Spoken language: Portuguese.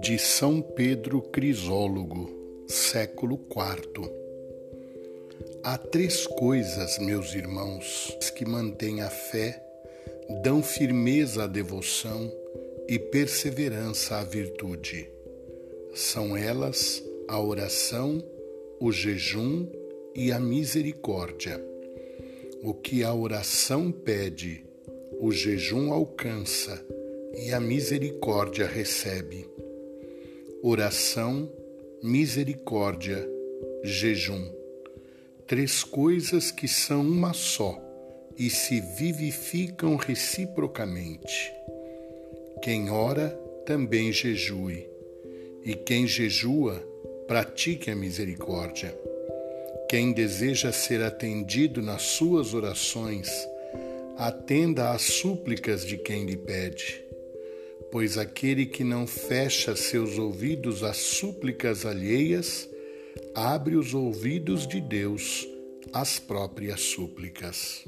De São Pedro Crisólogo, século IV. Há três coisas, meus irmãos, que mantêm a fé, dão firmeza à devoção e perseverança à virtude. São elas a oração, o jejum e a misericórdia. O que a oração pede, o jejum alcança e a misericórdia recebe. Oração, misericórdia, jejum. Três coisas que são uma só e se vivificam reciprocamente. Quem ora também jejue, e quem jejua, pratique a misericórdia. Quem deseja ser atendido nas suas orações, atenda às súplicas de quem lhe pede, pois aquele que não fecha seus ouvidos às súplicas alheias, abre os ouvidos de Deus às próprias súplicas.